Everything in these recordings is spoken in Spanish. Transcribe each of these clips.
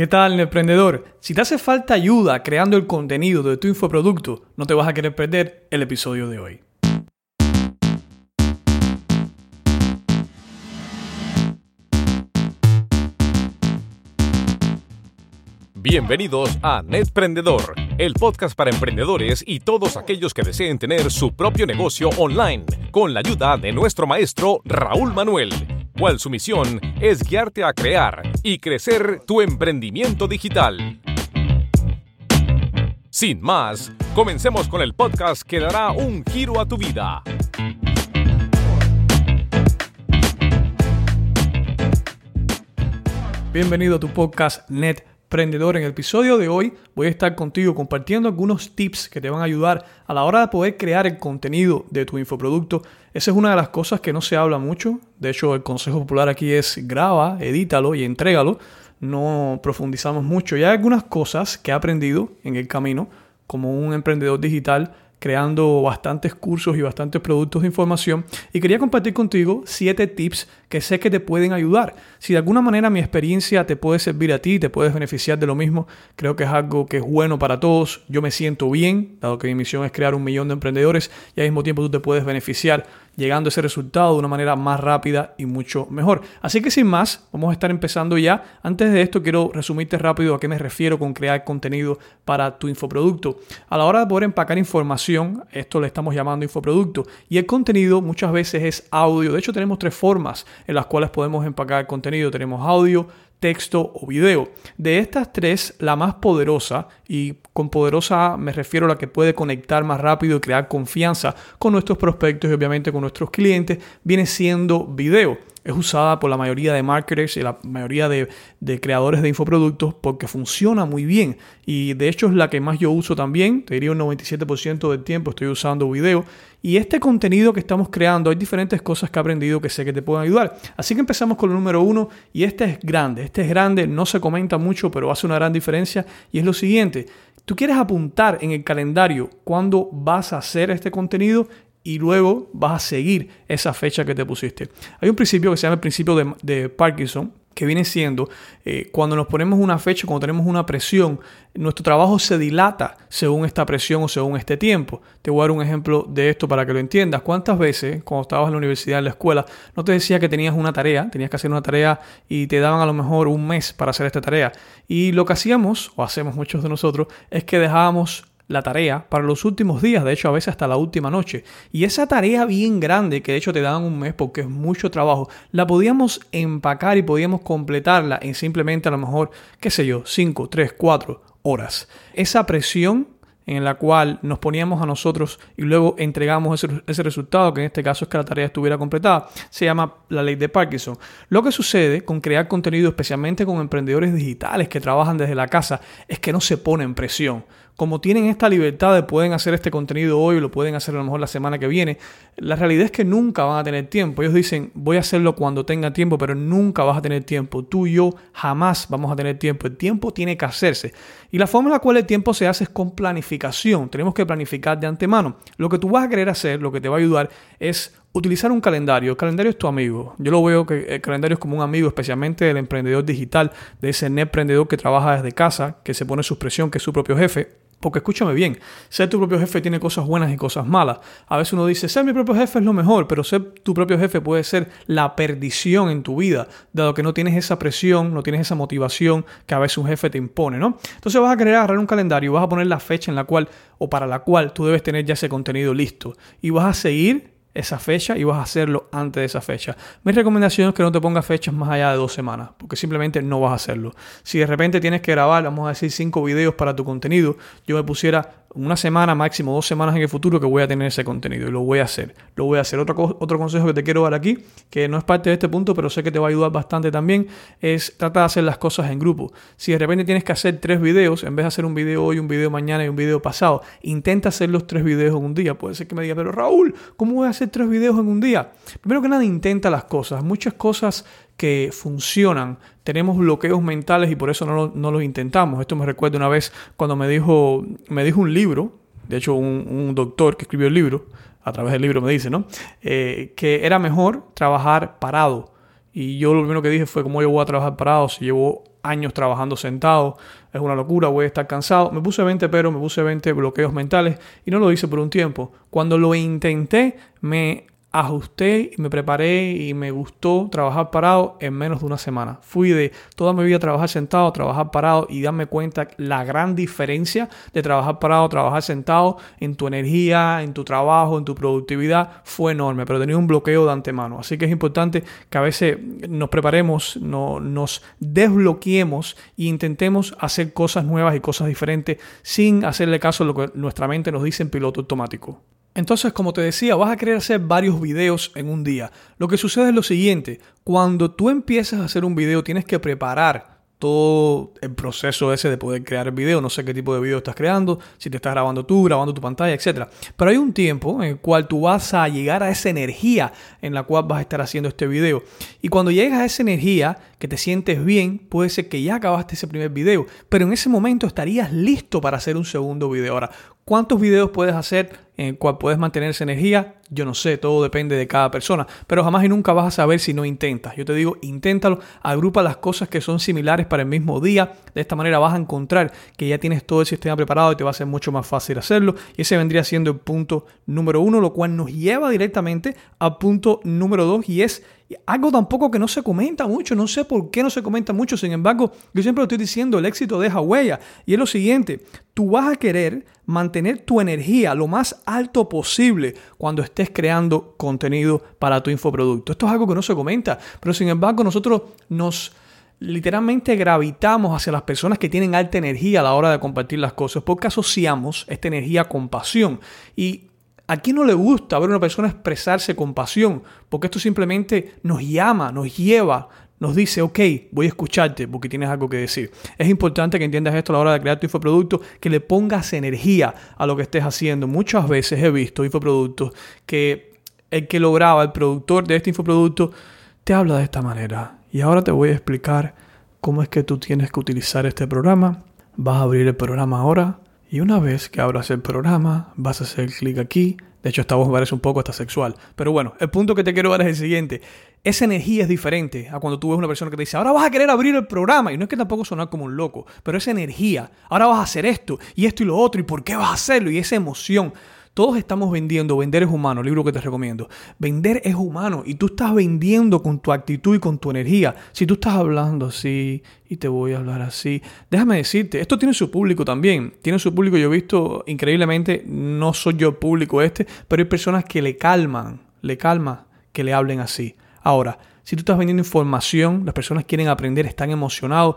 ¿Qué tal, emprendedor? Si te hace falta ayuda creando el contenido de tu infoproducto, no te vas a querer perder el episodio de hoy. Bienvenidos a Netprendedor, el podcast para emprendedores y todos aquellos que deseen tener su propio negocio online, con la ayuda de nuestro maestro Raúl Manuel su misión es guiarte a crear y crecer tu emprendimiento digital. Sin más, comencemos con el podcast que dará un giro a tu vida. Bienvenido a tu podcast Net emprendedor. En el episodio de hoy voy a estar contigo compartiendo algunos tips que te van a ayudar a la hora de poder crear el contenido de tu infoproducto. Esa es una de las cosas que no se habla mucho. De hecho, el consejo popular aquí es graba, edítalo y entrégalo. No profundizamos mucho. Y hay algunas cosas que he aprendido en el camino como un emprendedor digital creando bastantes cursos y bastantes productos de información y quería compartir contigo siete tips que sé que te pueden ayudar. Si de alguna manera mi experiencia te puede servir a ti, te puedes beneficiar de lo mismo, creo que es algo que es bueno para todos. Yo me siento bien, dado que mi misión es crear un millón de emprendedores y al mismo tiempo tú te puedes beneficiar llegando a ese resultado de una manera más rápida y mucho mejor. Así que sin más, vamos a estar empezando ya. Antes de esto quiero resumirte rápido a qué me refiero con crear contenido para tu infoproducto. A la hora de poder empacar información, esto le estamos llamando infoproducto, y el contenido muchas veces es audio. De hecho tenemos tres formas en las cuales podemos empacar contenido. Tenemos audio, texto o video. De estas tres, la más poderosa, y con poderosa me refiero a la que puede conectar más rápido y crear confianza con nuestros prospectos y obviamente con nuestros clientes, viene siendo video es usada por la mayoría de marketers y la mayoría de, creadores de infoproductos porque funciona muy bien. Y de hecho es la que más yo uso también. Te diría un 97% del tiempo estoy usando video. Y este contenido que estamos creando, hay diferentes cosas que he aprendido que sé que te pueden ayudar. Así que empezamos con el número uno. Y este es grande. Este es grande, no se comenta mucho, pero hace una gran diferencia. Y es lo siguiente. Tú quieres apuntar en el calendario cuándo vas a hacer este contenido y luego vas a seguir esa fecha que te pusiste. Hay un principio que se llama el principio de, Parkinson, que viene siendo eh, cuando nos ponemos una fecha, cuando tenemos una presión, nuestro trabajo se dilata según esta presión o según este tiempo. Te voy a dar un ejemplo de esto para que lo entiendas. ¿Cuántas veces cuando estabas en la universidad, en la escuela, no te decía que tenías una tarea, tenías que hacer una tarea y te daban a lo mejor un mes para hacer esta tarea? Y lo que hacíamos, o hacemos muchos de nosotros, es que dejábamos la tarea para los últimos días, de hecho a veces hasta la última noche. Y esa tarea bien grande, que de hecho te daban un mes porque es mucho trabajo, la podíamos empacar y podíamos completarla en simplemente a lo mejor, qué sé yo, 5, 3, 4 horas. Esa presión en la cual nos poníamos a nosotros y luego entregamos ese, ese, resultado, que en este caso es que la tarea estuviera completada, se llama la ley de Parkinson. Lo que sucede con crear contenido, especialmente con emprendedores digitales que trabajan desde la casa, es que no se ponen presión como tienen esta libertad de pueden hacer este contenido hoy o lo pueden hacer a lo mejor la semana que viene, la realidad es que nunca van a tener tiempo. Ellos dicen, voy a hacerlo cuando tenga tiempo, pero nunca vas a tener tiempo. Tú y yo jamás vamos a tener tiempo. El tiempo tiene que hacerse. Y la forma en la cual el tiempo se hace es con planificación. Tenemos que planificar de antemano. Lo que tú vas a querer hacer, lo que te va a ayudar es utilizar un calendario. El calendario es tu amigo. Yo lo veo que el calendario es como un amigo, especialmente del emprendedor digital, de ese emprendedor que trabaja desde casa, que se pone su presión, que es su propio jefe. Porque escúchame bien, ser tu propio jefe tiene cosas buenas y cosas malas. A veces uno dice, ser mi propio jefe es lo mejor, pero ser tu propio jefe puede ser la perdición en tu vida, dado que no tienes esa presión, no tienes esa motivación que a veces un jefe te impone, ¿no? Entonces vas a querer agarrar un calendario, vas a poner la fecha en la cual o para la cual tú debes tener ya ese contenido listo y vas a seguir esa fecha y vas a hacerlo antes de esa fecha. Mi recomendación es que no te pongas fechas más allá de dos semanas, porque simplemente no vas a hacerlo. Si de repente tienes que grabar, vamos a decir, cinco videos para tu contenido, yo me pusiera una semana, máximo dos semanas en el futuro que voy a tener ese contenido y lo voy a hacer. Lo voy a hacer. Otro, otro consejo que te quiero dar aquí, que no es parte de este punto, pero sé que te va a ayudar bastante también, es trata de hacer las cosas en grupo. Si de repente tienes que hacer tres videos, en vez de hacer un video hoy, un video mañana y un video pasado, intenta hacer los tres videos en un día. Puede ser que me diga, pero Raúl, ¿cómo voy a hacer tres videos en un día? Primero que nada, intenta las cosas. Muchas cosas que funcionan. Tenemos bloqueos mentales y por eso no, no los intentamos. Esto me recuerda una vez cuando me dijo, me dijo un libro, de hecho un, doctor que escribió el libro, a través del libro me dice, ¿no? Eh, que era mejor trabajar parado Y yo lo primero que dije fue, ¿cómo yo voy a trabajar parado si llevo años trabajando sentado? Es una locura, voy a estar cansado. Me puse 20 pero, me puse 20 bloqueos mentales y no lo hice por un tiempo. Cuando lo intenté, me ajusté y me preparé y me gustó trabajar parado en menos de una semana. Fui de toda mi vida trabajar sentado, trabajar parado y darme cuenta la gran diferencia de trabajar parado, trabajar sentado en tu energía, en tu trabajo, en tu productividad fue enorme, pero tenía un bloqueo de antemano. Así que es importante que a veces nos preparemos, no, nos desbloqueemos e intentemos hacer cosas nuevas y cosas diferentes sin hacerle caso a lo que nuestra mente nos dice en piloto automático. Entonces, como te decía, vas a querer hacer varios videos en un día. Lo que sucede es lo siguiente, cuando tú empiezas a hacer un video tienes que preparar todo el proceso ese de poder crear el video. No sé qué tipo de video estás creando, si te estás grabando tú, grabando tu pantalla, etc. Pero hay un tiempo en el cual tú vas a llegar a esa energía en la cual vas a estar haciendo este video. Y cuando llegas a esa energía, que te sientes bien, puede ser que ya acabaste ese primer video. Pero en ese momento estarías listo para hacer un segundo video. Ahora, ¿cuántos videos puedes hacer en el cual puedes mantener esa energía? Yo no sé, todo depende de cada persona, pero jamás y nunca vas a saber si no intentas. Yo te digo, inténtalo, agrupa las cosas que son similares para el mismo día. De esta manera vas a encontrar que ya tienes todo el sistema preparado y te va a ser mucho más fácil hacerlo. Y ese vendría siendo el punto número uno, lo cual nos lleva directamente al punto número dos y es algo tampoco que no se comenta mucho, no sé por qué no se comenta mucho, sin embargo, yo siempre lo estoy diciendo, el éxito deja huella. Y es lo siguiente, tú vas a querer mantener tu energía lo más alto posible cuando estés creando contenido para tu infoproducto. Esto es algo que no se comenta, pero sin embargo nosotros nos literalmente gravitamos hacia las personas que tienen alta energía a la hora de compartir las cosas porque asociamos esta energía con pasión. Y ¿A quién no le gusta ver a una persona expresarse con pasión? Porque esto simplemente nos llama, nos lleva, nos dice, ok, voy a escucharte porque tienes algo que decir. Es importante que entiendas esto a la hora de crear tu infoproducto, que le pongas energía a lo que estés haciendo. Muchas veces he visto infoproductos que el que lo graba, el productor de este infoproducto, te habla de esta manera. Y ahora te voy a explicar cómo es que tú tienes que utilizar este programa. Vas a abrir el programa ahora y una vez que abras el programa, vas a hacer clic aquí. De hecho, esta voz parece un poco hasta sexual. Pero bueno, el punto que te quiero dar es el siguiente. Esa energía es diferente a cuando tú ves una persona que te dice, ahora vas a querer abrir el programa. Y no es que tampoco sonar como un loco, pero esa energía, ahora vas a hacer esto y esto y lo otro. ¿Y por qué vas a hacerlo? Y esa emoción. Todos estamos vendiendo, vender es humano, libro que te recomiendo. Vender es humano y tú estás vendiendo con tu actitud y con tu energía. Si tú estás hablando así y te voy a hablar así, déjame decirte, esto tiene su público también. Tiene su público, yo he visto increíblemente, no soy yo el público este, pero hay personas que le calman, le calma que le hablen así. Ahora, si tú estás vendiendo información, las personas quieren aprender, están emocionados,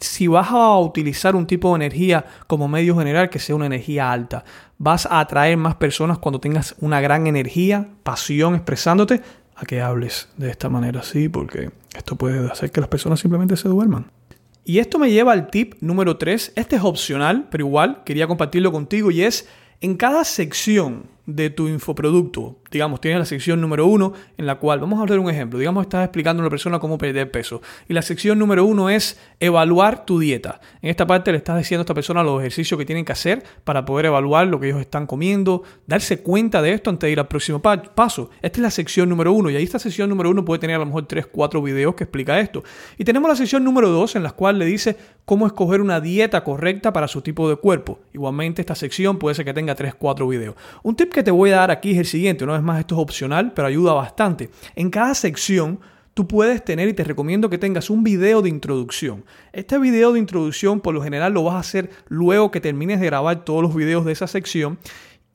si vas a utilizar un tipo de energía como medio general que sea una energía alta, vas a atraer más personas cuando tengas una gran energía, pasión expresándote, a que hables de esta manera así, porque esto puede hacer que las personas simplemente se duerman. Y esto me lleva al tip número 3. Este es opcional, pero igual quería compartirlo contigo y es en cada sección de tu infoproducto. Digamos, tienes la sección número uno en la cual, vamos a hablar un ejemplo, digamos, estás explicando a una persona cómo perder peso. Y la sección número uno es evaluar tu dieta. En esta parte le estás diciendo a esta persona los ejercicios que tienen que hacer para poder evaluar lo que ellos están comiendo, darse cuenta de esto antes de ir al próximo paso. Esta es la sección número uno y ahí esta sección número uno puede tener a lo mejor tres, cuatro videos que explica esto. Y tenemos la sección número dos en la cual le dice cómo escoger una dieta correcta para su tipo de cuerpo. Igualmente esta sección puede ser que tenga tres, cuatro videos. Un tip que te voy a dar aquí es el siguiente. Una más, esto es opcional, pero ayuda bastante. En cada sección tú puedes tener y te recomiendo que tengas un video de introducción. Este video de introducción por lo general lo vas a hacer luego que termines de grabar todos los videos de esa sección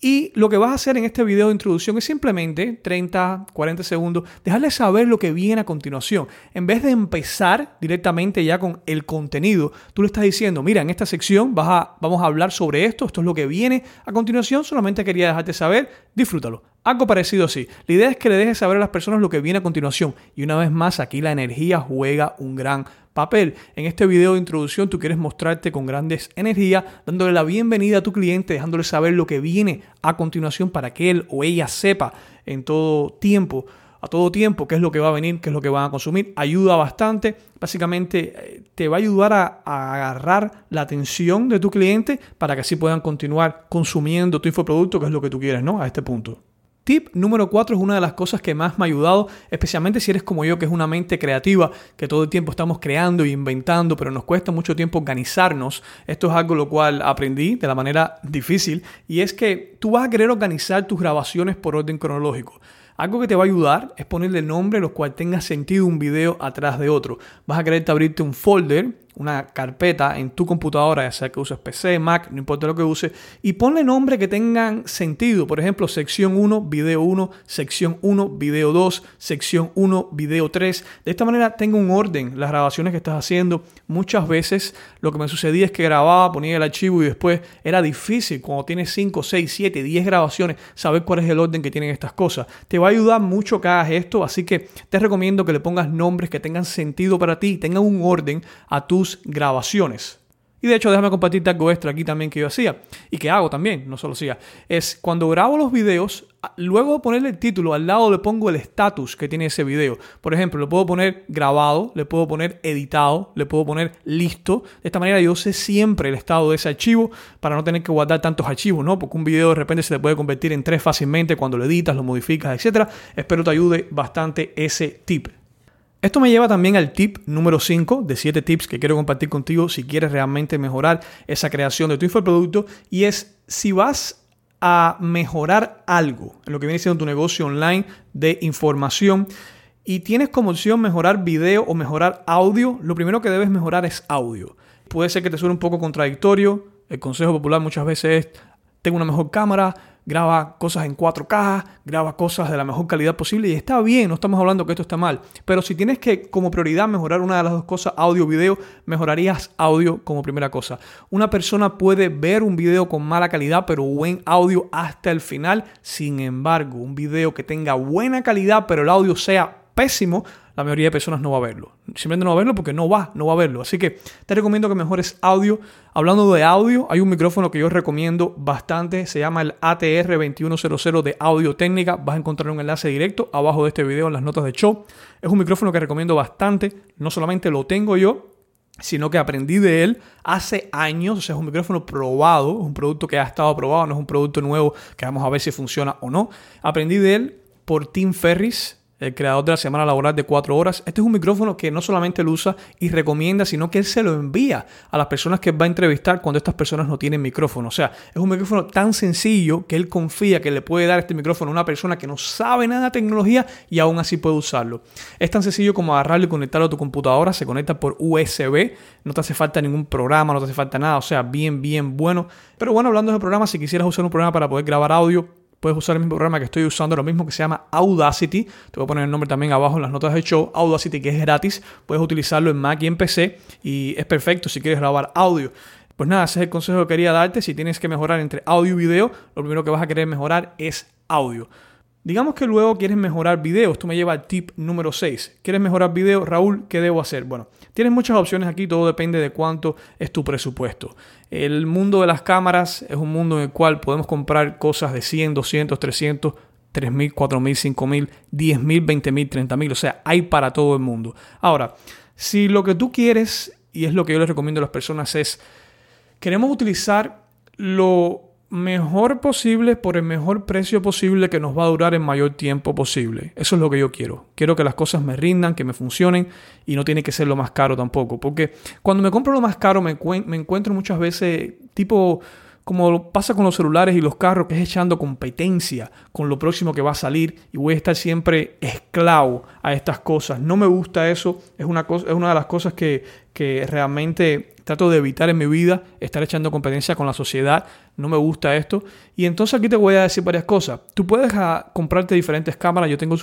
y lo que vas a hacer en este video de introducción es simplemente 30, 40 segundos, dejarle saber lo que viene a continuación. En vez de empezar directamente ya con el contenido, tú le estás diciendo, mira, en esta sección vas a, vamos a hablar sobre esto, esto es lo que viene a continuación, solamente quería dejarte saber, disfrútalo. Algo parecido así. La idea es que le dejes saber a las personas lo que viene a continuación. Y una vez más, aquí la energía juega un gran papel. En este video de introducción tú quieres mostrarte con grandes energías, dándole la bienvenida a tu cliente, dejándole saber lo que viene a continuación para que él o ella sepa en todo tiempo a todo tiempo qué es lo que va a venir, qué es lo que van a consumir. Ayuda bastante. Básicamente eh, te va a ayudar a, a, agarrar la atención de tu cliente para que así puedan continuar consumiendo tu infoproducto, que es lo que tú quieres, ¿no? A este punto. Tip número 4 es una de las cosas que más me ha ayudado, especialmente si eres como yo, que es una mente creativa, que todo el tiempo estamos creando y inventando, pero nos cuesta mucho tiempo organizarnos. Esto es algo lo cual aprendí de la manera difícil y es que tú vas a querer organizar tus grabaciones por orden cronológico. Algo que te va a ayudar es ponerle nombre los cual tenga sentido un video atrás de otro. Vas a quererte abrirte un folder una carpeta en tu computadora, ya sea que uses PC, Mac, no importa lo que uses, y ponle nombres que tengan sentido. Por ejemplo, sección 1, video 1, sección 1, video 2, sección 1, video 3. De esta manera tengo un orden las grabaciones que estás haciendo. Muchas veces lo que me sucedía es que grababa, ponía el archivo y después era difícil cuando tienes 5, 6, 7, 10 grabaciones saber cuál es el orden que tienen estas cosas. Te va a ayudar mucho que hagas esto, así que te recomiendo que le pongas nombres que tengan sentido para ti, tengan un orden a grabaciones. Y de hecho, déjame compartirte algo extra aquí también que yo hacía y que hago también, no solo hacía. Es cuando grabo los videos, luego de ponerle el título, al lado le pongo el estatus que tiene ese video. Por ejemplo, le puedo poner grabado, le puedo poner editado, le puedo poner listo. De esta manera yo sé siempre el estado de ese archivo para no tener que guardar tantos archivos, ¿no? Porque un video de repente se te puede convertir en tres fácilmente cuando lo editas, lo modificas, etc. Espero te ayude bastante ese tip. Esto me lleva también al tip número 5 de 7 tips que quiero compartir contigo si quieres realmente mejorar esa creación de tu infoproducto y es si vas a mejorar algo en lo que viene siendo tu negocio online de información y tienes como opción mejorar video o mejorar audio, lo primero que debes mejorar es audio. Puede ser que te suene un poco contradictorio, el consejo popular muchas veces es tengo una mejor cámara, graba cosas en 4K, graba cosas de la mejor calidad posible y está bien, no estamos hablando que esto está mal, pero si tienes que como prioridad mejorar una de las dos cosas, audio, video, mejorarías audio como primera cosa. Una persona puede ver un video con mala calidad pero buen audio hasta el final, sin embargo, un video que tenga buena calidad pero el audio sea pésimo, la mayoría de personas no va a verlo. Simplemente no va a verlo porque no va, no va a verlo. Así que te recomiendo que mejores audio. Hablando de audio, hay un micrófono que yo recomiendo bastante. Se llama el ATR2100 de Audio Técnica. Vas a encontrar un enlace directo abajo de este video en las notas de show. Es un micrófono que recomiendo bastante. No solamente lo tengo yo, sino que aprendí de él hace años, o sea, es un micrófono probado, es un producto que ha estado probado, no es un producto nuevo que vamos a ver si funciona o no. Aprendí de él por Tim Ferris, el creador de la semana laboral de cuatro horas. Este es un micrófono que no solamente lo usa y recomienda, sino que él se lo envía a las personas que va a entrevistar cuando estas personas no tienen micrófono. O sea, es un micrófono tan sencillo que él confía que le puede dar este micrófono a una persona que no sabe nada de tecnología y aún así puede usarlo. Es tan sencillo como agarrarlo y conectarlo a tu computadora. Se conecta por USB. No te hace falta ningún programa, no te hace falta nada. O sea, bien, bien bueno. Pero bueno, hablando de programas, si quisieras usar un programa para poder grabar audio, puedes usar el mismo programa que estoy usando, lo mismo que se llama Audacity. Te voy a poner el nombre también abajo en las notas del show. Audacity, que es gratis. Puedes utilizarlo en Mac y en PC y es perfecto si quieres grabar audio. Pues nada, ese es el consejo que quería darte. Si tienes que mejorar entre audio y video, lo primero que vas a querer mejorar es audio. Digamos que luego quieres mejorar video. Esto me lleva al tip número 6. ¿Quieres mejorar video? Raúl, ¿qué debo hacer? Bueno, tienes muchas opciones aquí, todo depende de cuánto es tu presupuesto. El mundo de las cámaras es un mundo en el cual podemos comprar cosas de 100, 200, 300, 3.000, 4.000, 5.000, 10.000, 20.000, 30.000. O sea, hay para todo el mundo. Ahora, si lo que tú quieres, y es lo que yo les recomiendo a las personas, es, queremos utilizar lo mejor posible por el mejor precio posible que nos va a durar el mayor tiempo posible. Eso es lo que yo quiero. Quiero que las cosas me rindan, que me funcionen y no tiene que ser lo más caro tampoco. Porque cuando me compro lo más caro me, me encuentro muchas veces tipo como pasa con los celulares y los carros, que es echando competencia con lo próximo que va a salir y voy a estar siempre esclavo a estas cosas. No me gusta eso, es una, cosa, es una de las cosas que, que realmente trato de evitar en mi vida, estar echando competencia con la sociedad, no me gusta esto. Y entonces aquí te voy a decir varias cosas. Tú puedes ah, comprarte diferentes cámaras, yo tengo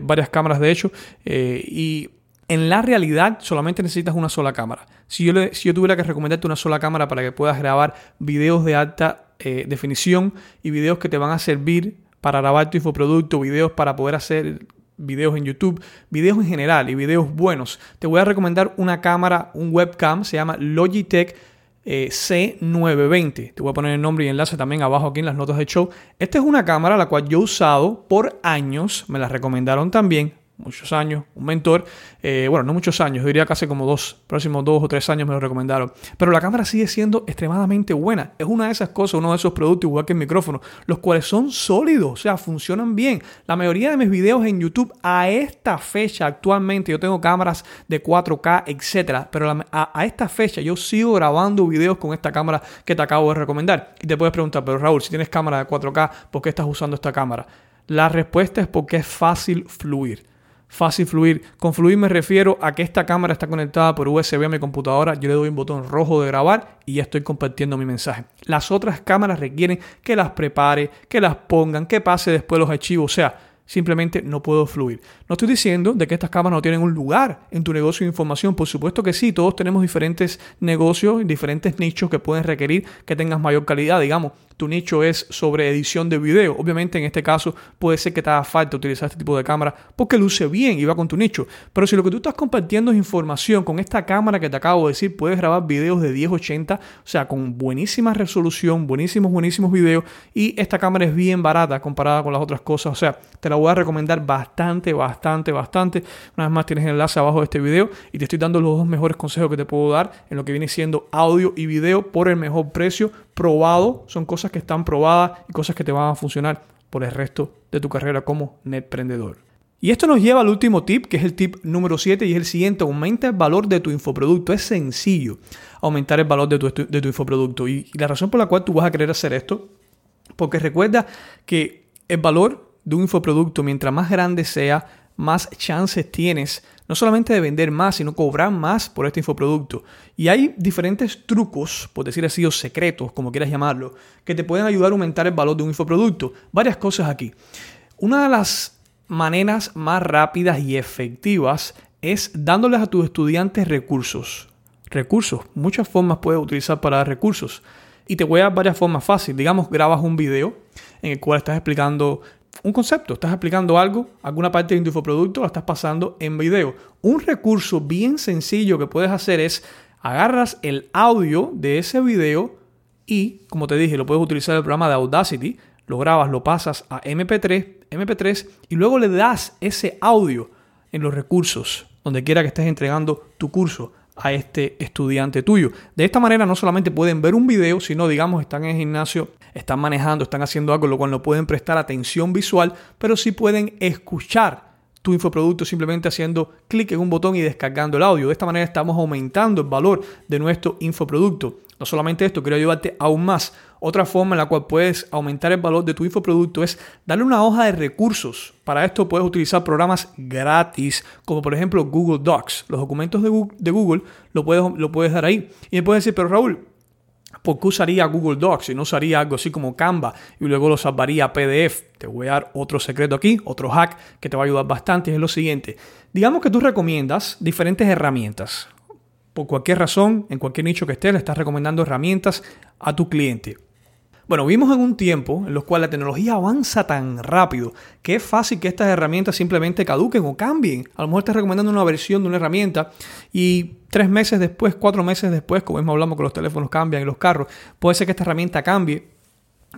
varias cámaras de hecho, eh, y en la realidad solamente necesitas una sola cámara. Si yo, si yo tuviera que recomendarte una sola cámara para que puedas grabar videos de alta eh, definición y videos que te van a servir para grabar tu infoproducto, videos para poder hacer videos en YouTube, videos en general y videos buenos, te voy a recomendar una cámara, un webcam, se llama Logitech eh, C920. Te voy a poner el nombre y enlace también abajo aquí en las notas de show. Esta es una cámara la cual yo he usado por años, me la recomendaron también, muchos años, un mentor, eh, bueno, no muchos años, diría casi como dos, próximos dos o tres años me lo recomendaron, pero la cámara sigue siendo extremadamente buena, es una de esas cosas, uno de esos productos, igual que el micrófono, los cuales son sólidos, o sea, funcionan bien. La mayoría de mis videos en YouTube a esta fecha actualmente, yo tengo cámaras de 4K, etcétera, pero a, a esta fecha yo sigo grabando videos con esta cámara que te acabo de recomendar. Y te puedes preguntar, pero Raúl, si tienes cámara de 4K, ¿por qué estás usando esta cámara? La respuesta es porque es fácil fluir fácil fluir. Con fluir me refiero a que esta cámara está conectada por USB a mi computadora, yo le doy un botón rojo de grabar y ya estoy compartiendo mi mensaje. Las otras cámaras requieren que las prepare, que las pongan, que pase después los archivos, o sea, simplemente no puedo fluir. No estoy diciendo de que estas cámaras no tienen un lugar en tu negocio de información, por supuesto que sí, todos tenemos diferentes negocios, diferentes nichos que pueden requerir que tengas mayor calidad, digamos tu nicho es sobre edición de video. Obviamente en este caso puede ser que te haga falta utilizar este tipo de cámara porque luce bien y va con tu nicho. Pero si lo que tú estás compartiendo es información con esta cámara que te acabo de decir, puedes grabar videos de 1080, o sea, con buenísima resolución, buenísimos, buenísimos videos. Y esta cámara es bien barata comparada con las otras cosas. O sea, te la voy a recomendar bastante, bastante, bastante. Una vez más tienes el enlace abajo de este video y te estoy dando los dos mejores consejos que te puedo dar en lo que viene siendo audio y video por el mejor precio probado, son cosas que están probadas y cosas que te van a funcionar por el resto de tu carrera como netprendedor. Y esto nos lleva al último tip, que es el tip número 7 y es el siguiente, aumenta el valor de tu infoproducto. Es sencillo aumentar el valor de tu, de tu infoproducto. Y, y la razón por la cual tú vas a querer hacer esto, porque recuerda que el valor de un infoproducto, mientras más grande sea, más chances tienes no solamente de vender más, sino cobrar más por este infoproducto. Y hay diferentes trucos, por decir así, o secretos, como quieras llamarlo, que te pueden ayudar a aumentar el valor de un infoproducto. Varias cosas aquí. Una de las maneras más rápidas y efectivas es dándoles a tus estudiantes recursos. Recursos, muchas formas puedes utilizar para dar recursos. Y te voy a dar varias formas fáciles. Digamos, grabas un video en el cual estás explicando un concepto, estás explicando algo, alguna parte de tu infoproducto lo estás pasando en video. Un recurso bien sencillo que puedes hacer es agarras el audio de ese video y, como te dije, lo puedes utilizar en el programa de Audacity, lo grabas, lo pasas a MP3, MP3 y luego le das ese audio en los recursos, donde quiera que estés entregando tu curso a este estudiante tuyo. De esta manera no solamente pueden ver un video, sino digamos están en el gimnasio, están manejando, están haciendo algo, lo cual no pueden prestar atención visual, pero sí pueden escuchar tu infoproducto simplemente haciendo clic en un botón y descargando el audio. De esta manera estamos aumentando el valor de nuestro infoproducto. No solamente esto, quiero ayudarte aún más. Otra forma en la cual puedes aumentar el valor de tu infoproducto es darle una hoja de recursos. Para esto puedes utilizar programas gratis, como por ejemplo Google Docs. Los documentos de Google, lo, puedes, dar ahí. Y me puedes decir, pero Raúl, ¿por qué usaría Google Docs y no usaría algo así como Canva y luego lo salvaría a PDF? Te voy a dar otro secreto aquí, otro hack que te va a ayudar bastante. Es lo siguiente. Digamos que tú recomiendas diferentes herramientas por cualquier razón, en cualquier nicho que estés, le estás recomendando herramientas a tu cliente. Bueno, vimos en un tiempo en los cual la tecnología avanza tan rápido que es fácil que estas herramientas simplemente caduquen o cambien. A lo mejor estás recomendando una versión de una herramienta y tres meses después, cuatro meses después, como mismo hablamos que los teléfonos cambian y los carros, puede ser que esta herramienta cambie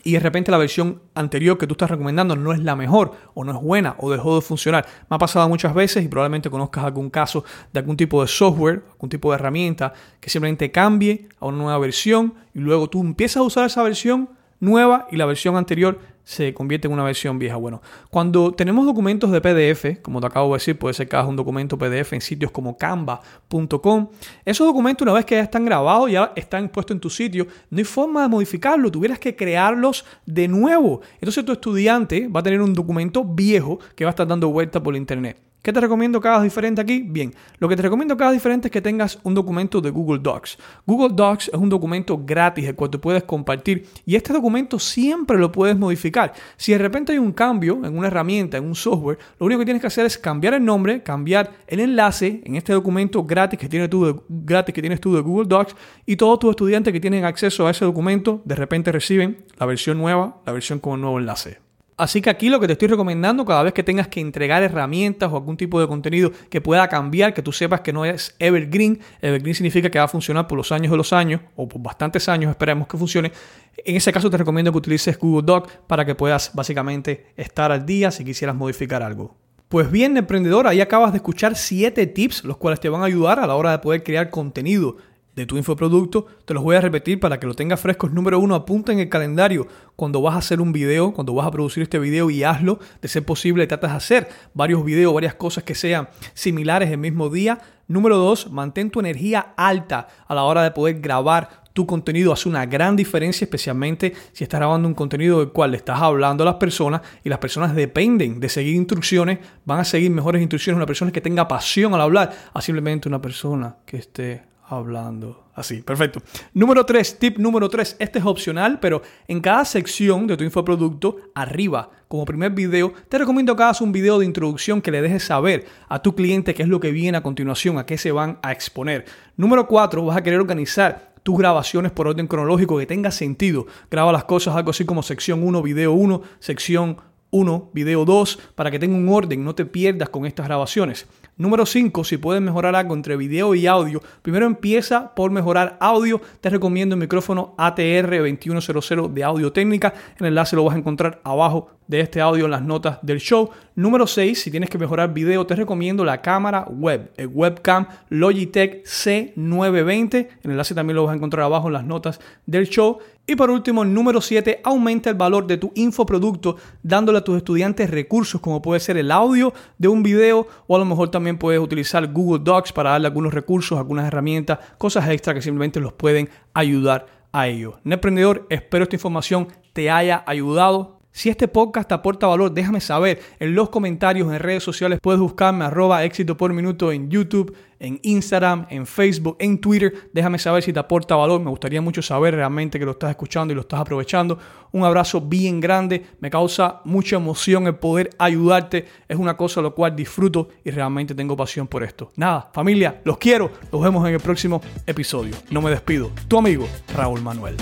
y de repente la versión anterior que tú estás recomendando no es la mejor o no es buena o dejó de funcionar. Me ha pasado muchas veces y probablemente conozcas algún caso de algún tipo de software, algún tipo de herramienta que simplemente cambie a una nueva versión y luego tú empiezas a usar esa versión nueva y la versión anterior se convierte en una versión vieja. Bueno, cuando tenemos documentos de PDF, como te acabo de decir, puede ser que hagas un documento PDF en sitios como canva.com. Esos documentos, una vez que ya están grabados, ya están puestos en tu sitio, no hay forma de modificarlo, tuvieras que crearlos de nuevo. Entonces tu estudiante va a tener un documento viejo que va a estar dando vuelta por internet. ¿Qué te recomiendo hagas diferente aquí? Bien, lo que te recomiendo hagas diferente es que tengas un documento de Google Docs. Google Docs es un documento gratis el cual tú puedes compartir y este documento siempre lo puedes modificar. Si de repente hay un cambio en una herramienta, en un software, lo único que tienes que hacer es cambiar el nombre, cambiar el enlace en este documento gratis que, tienes tú de, gratis que tienes tú de Google Docs y todos tus estudiantes que tienen acceso a ese documento de repente reciben la versión nueva, la versión con el nuevo enlace. Así que aquí lo que te estoy recomendando cada vez que tengas que entregar herramientas o algún tipo de contenido que pueda cambiar, que tú sepas que no es evergreen. Evergreen significa que va a funcionar por los años de los años o por bastantes años, esperemos que funcione. En ese caso te recomiendo que utilices Google Doc para que puedas básicamente estar al día si quisieras modificar algo. Pues bien, emprendedor, ahí acabas de escuchar 7 tips, los cuales te van a ayudar a la hora de poder crear contenido de tu infoproducto. Te los voy a repetir para que lo tengas fresco. Número uno, apunta en el calendario cuando vas a hacer un video, cuando vas a producir este video y hazlo. De ser posible, tratas de hacer varios videos, varias cosas que sean similares el mismo día. Número dos, mantén tu energía alta a la hora de poder grabar tu contenido hace una gran diferencia, especialmente si estás grabando un contenido del cual le estás hablando a las personas y las personas dependen de seguir instrucciones, van a seguir mejores instrucciones una persona que tenga pasión al hablar a simplemente una persona que esté hablando así. Perfecto. Número 3, tip número 3. Este es opcional, pero en cada sección de tu infoproducto, arriba, como primer video, te recomiendo que hagas un video de introducción que le dejes saber a tu cliente qué es lo que viene a continuación, a qué se van a exponer. Número 4, vas a querer organizar tus grabaciones por orden cronológico que tenga sentido. Graba las cosas algo así como sección 1, video 1, sección 1, video 2, para que tenga un orden, no te pierdas con estas grabaciones. Número 5, si puedes mejorar algo entre video y audio, primero empieza por mejorar audio. Te recomiendo el micrófono ATR2100 de Audio Técnica. El enlace lo vas a encontrar abajo de este audio en las notas del show. Número 6, si tienes que mejorar video, te recomiendo la cámara web, el webcam Logitech C920. El enlace también lo vas a encontrar abajo en las notas del show. Y por último, número 7, aumenta el valor de tu infoproducto dándole a tus estudiantes recursos como puede ser el audio de un video o a lo mejor también puedes utilizar Google Docs para darle algunos recursos, algunas herramientas, cosas extra que simplemente los pueden ayudar a ellos. Emprendedor, espero esta información te haya ayudado. Si este podcast te aporta valor, déjame saber en los comentarios, en redes sociales. Puedes buscarme arroba éxito por minuto en YouTube, en Instagram, en Facebook, en Twitter. Déjame saber si te aporta valor. Me gustaría mucho saber realmente que lo estás escuchando y lo estás aprovechando. Un abrazo bien grande. Me causa mucha emoción el poder ayudarte. Es una cosa lo cual disfruto y realmente tengo pasión por esto. Nada, familia, los quiero. Nos vemos en el próximo episodio. No me despido. Tu amigo, Raúl Manuel.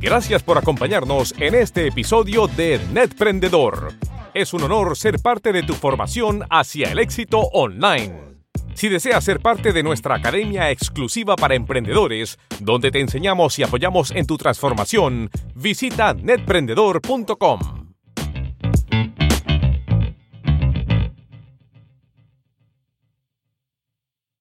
Gracias por acompañarnos en este episodio de Netprendedor. Es un honor ser parte de tu formación hacia el éxito online. Si deseas ser parte de nuestra academia exclusiva para emprendedores, donde te enseñamos y apoyamos en tu transformación, visita netprendedor.com.